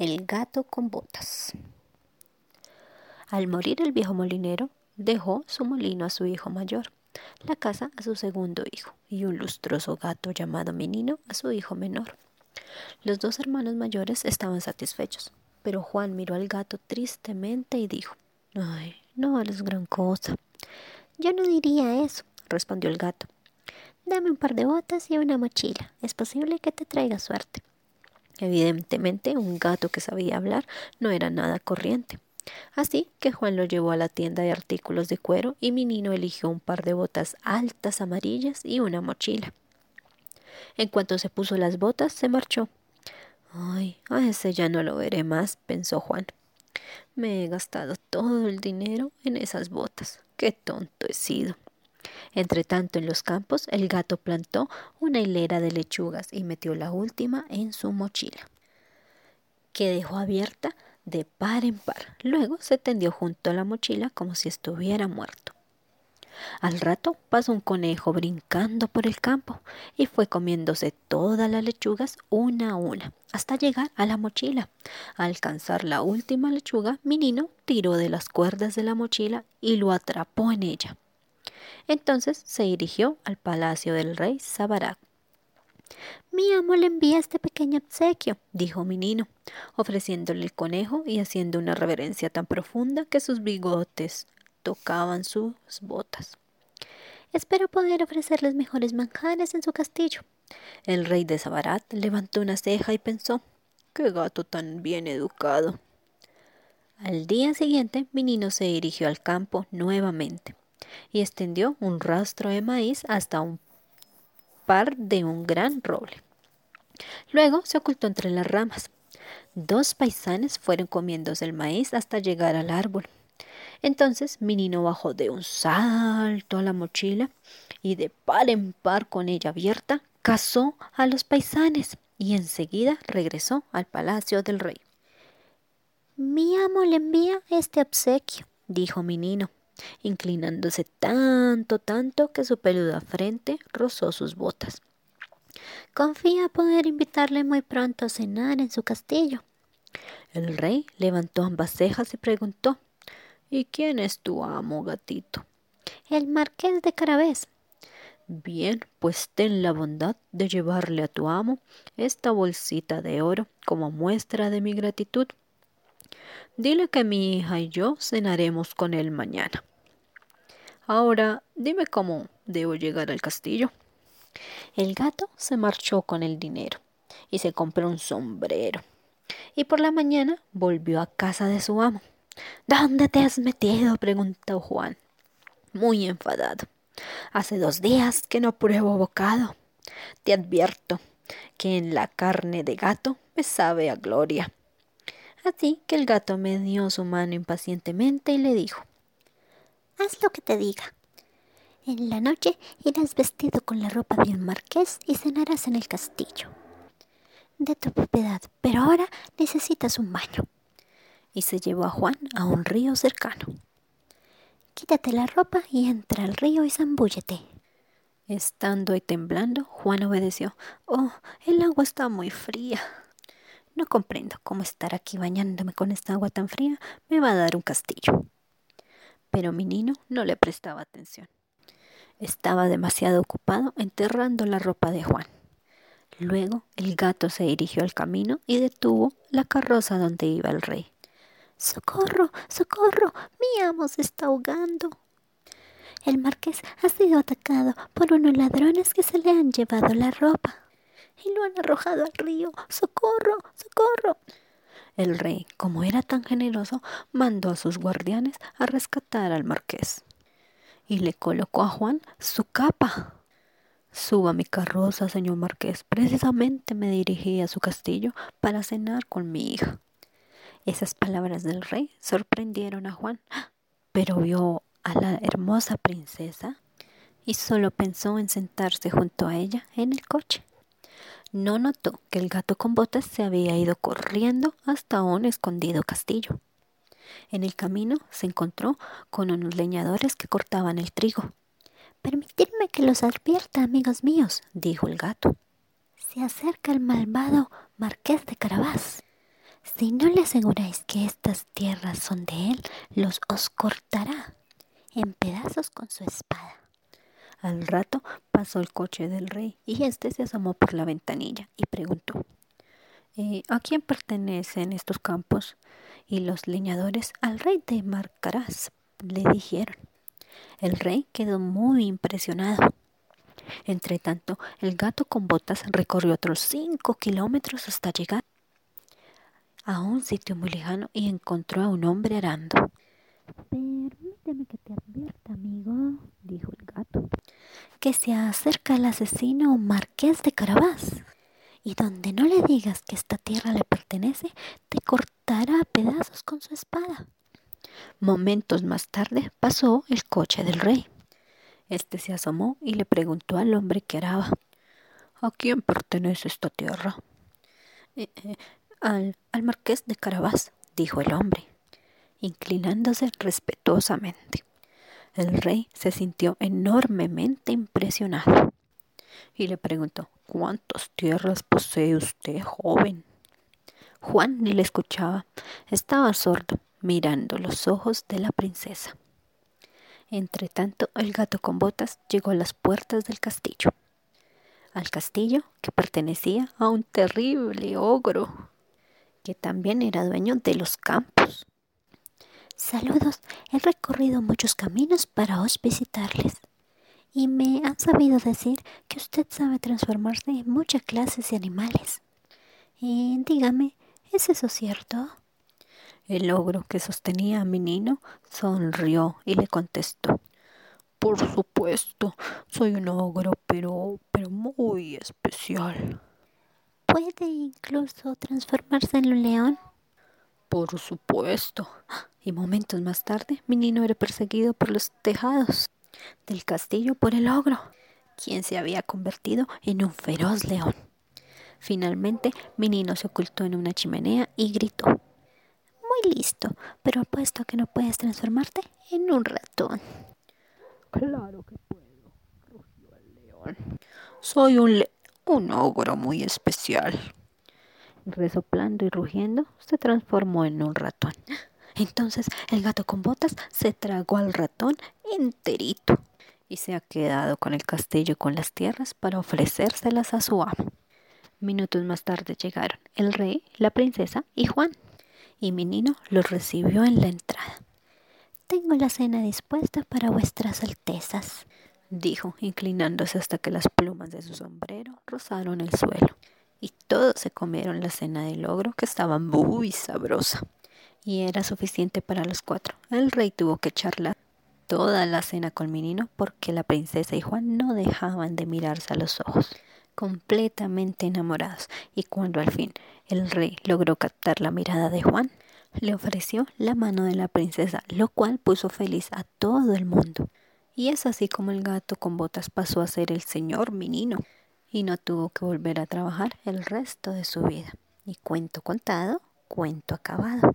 El gato con botas. Al morir el viejo molinero, dejó su molino a su hijo mayor, la casa a su segundo hijo y un lustroso gato llamado Menino a su hijo menor. Los dos hermanos mayores estaban satisfechos, pero Juan miró al gato tristemente y dijo, Ay, no vales gran cosa. Yo no diría eso, respondió el gato. Dame un par de botas y una mochila. Es posible que te traiga suerte. Evidentemente, un gato que sabía hablar no era nada corriente. Así que Juan lo llevó a la tienda de artículos de cuero y mi niño eligió un par de botas altas amarillas y una mochila. En cuanto se puso las botas, se marchó. Ay, a ese ya no lo veré más, pensó Juan. Me he gastado todo el dinero en esas botas. Qué tonto he sido. Entretanto, en los campos, el gato plantó una hilera de lechugas y metió la última en su mochila, que dejó abierta de par en par. Luego se tendió junto a la mochila como si estuviera muerto. Al rato pasó un conejo brincando por el campo y fue comiéndose todas las lechugas una a una, hasta llegar a la mochila. Al alcanzar la última lechuga, Minino tiró de las cuerdas de la mochila y lo atrapó en ella. Entonces se dirigió al palacio del rey Sabarak. Mi amo le envía este pequeño obsequio, dijo Minino, ofreciéndole el conejo y haciendo una reverencia tan profunda que sus bigotes tocaban sus botas. Espero poder ofrecerles mejores manjares en su castillo. El rey de Sabarat levantó una ceja y pensó, qué gato tan bien educado. Al día siguiente, Minino se dirigió al campo nuevamente y extendió un rastro de maíz hasta un par de un gran roble. Luego se ocultó entre las ramas. Dos paisanes fueron comiéndose el maíz hasta llegar al árbol. Entonces Minino bajó de un salto a la mochila y de par en par con ella abierta cazó a los paisanes y enseguida regresó al palacio del rey. Mi amo le envía este obsequio, dijo Minino, inclinándose tanto, tanto que su peluda frente rozó sus botas. Confía poder invitarle muy pronto a cenar en su castillo. El rey levantó ambas cejas y preguntó ¿Y quién es tu amo, gatito? El marqués de Carabés. Bien, pues ten la bondad de llevarle a tu amo esta bolsita de oro como muestra de mi gratitud. Dile que mi hija y yo cenaremos con él mañana. Ahora dime cómo debo llegar al castillo. El gato se marchó con el dinero y se compró un sombrero. Y por la mañana volvió a casa de su amo. ¿Dónde te has metido? preguntó Juan, muy enfadado. Hace dos días que no pruebo bocado. Te advierto que en la carne de gato me sabe a gloria. Así que el gato me dio su mano impacientemente y le dijo Haz lo que te diga. En la noche irás vestido con la ropa de un marqués y cenarás en el castillo de tu propiedad, pero ahora necesitas un baño y se llevó a Juan a un río cercano. Quítate la ropa y entra al río y zambúllete. Estando y temblando, Juan obedeció. Oh, el agua está muy fría. No comprendo cómo estar aquí bañándome con esta agua tan fría me va a dar un castillo. Pero mi niño no le prestaba atención. Estaba demasiado ocupado enterrando la ropa de Juan. Luego el gato se dirigió al camino y detuvo la carroza donde iba el rey. ¡Socorro! ¡Socorro! Mi amo se está ahogando. El marqués ha sido atacado por unos ladrones que se le han llevado la ropa y lo han arrojado al río. ¡Socorro! ¡Socorro! El rey, como era tan generoso, mandó a sus guardianes a rescatar al marqués y le colocó a Juan su capa. Suba mi carroza, señor marqués. Precisamente me dirigí a su castillo para cenar con mi hija. Esas palabras del rey sorprendieron a Juan, pero vio a la hermosa princesa y solo pensó en sentarse junto a ella en el coche. No notó que el gato con botas se había ido corriendo hasta un escondido castillo. En el camino se encontró con unos leñadores que cortaban el trigo. Permitidme que los advierta, amigos míos, dijo el gato. Se acerca el malvado marqués de Carabás Si no le aseguráis que estas tierras son de él, los os cortará en pedazos con su espada. Al rato pasó el coche del rey y éste se asomó por la ventanilla y preguntó eh, ¿A quién pertenecen estos campos? Y los leñadores al rey de Marcaraz le dijeron. El rey quedó muy impresionado. Entretanto, el gato con botas recorrió otros cinco kilómetros hasta llegar a un sitio muy lejano y encontró a un hombre arando. Permíteme que te advierta, amigo, dijo el gato, que se acerca el asesino marqués de Carabás. Y donde no le digas que esta tierra le pertenece, te cortará a pedazos con su espada. Momentos más tarde pasó el coche del rey. Este se asomó y le preguntó al hombre que araba ¿A quién pertenece esta tierra? Eh, eh, al, al marqués de Carabás, dijo el hombre, inclinándose respetuosamente. El rey se sintió enormemente impresionado y le preguntó ¿Cuántas tierras posee usted, joven? Juan ni le escuchaba, estaba sordo, mirando los ojos de la princesa. Entretanto, el gato con botas llegó a las puertas del castillo, al castillo que pertenecía a un terrible ogro que también era dueño de los campos. Saludos, he recorrido muchos caminos para os visitarles. Y me han sabido decir que usted sabe transformarse en muchas clases de animales. Y dígame, ¿es eso cierto? El ogro que sostenía a mi niño sonrió y le contestó Por supuesto, soy un ogro, pero, pero muy especial. ¿Puede incluso transformarse en un león? Por supuesto. Y momentos más tarde, mi niño era perseguido por los tejados del castillo por el ogro, quien se había convertido en un feroz león. Finalmente, mi niño se ocultó en una chimenea y gritó. Muy listo, pero apuesto que no puedes transformarte en un ratón. Claro que puedo, rugió el león. Soy un un ogro muy especial. Resoplando y rugiendo, se transformó en un ratón. Entonces el gato con botas se tragó al ratón enterito y se ha quedado con el castillo y con las tierras para ofrecérselas a su amo. Minutos más tarde llegaron el rey, la princesa y Juan, y Minino los recibió en la entrada. Tengo la cena dispuesta para vuestras altezas, dijo, inclinándose hasta que las plumas de su sombrero rozaron el suelo. Y todos se comieron la cena del ogro, que estaba muy sabrosa. Y era suficiente para los cuatro. El rey tuvo que charlar toda la cena con Minino porque la princesa y Juan no dejaban de mirarse a los ojos, completamente enamorados. Y cuando al fin el rey logró captar la mirada de Juan, le ofreció la mano de la princesa, lo cual puso feliz a todo el mundo. Y es así como el gato con botas pasó a ser el señor Minino y no tuvo que volver a trabajar el resto de su vida. Y cuento contado, cuento acabado.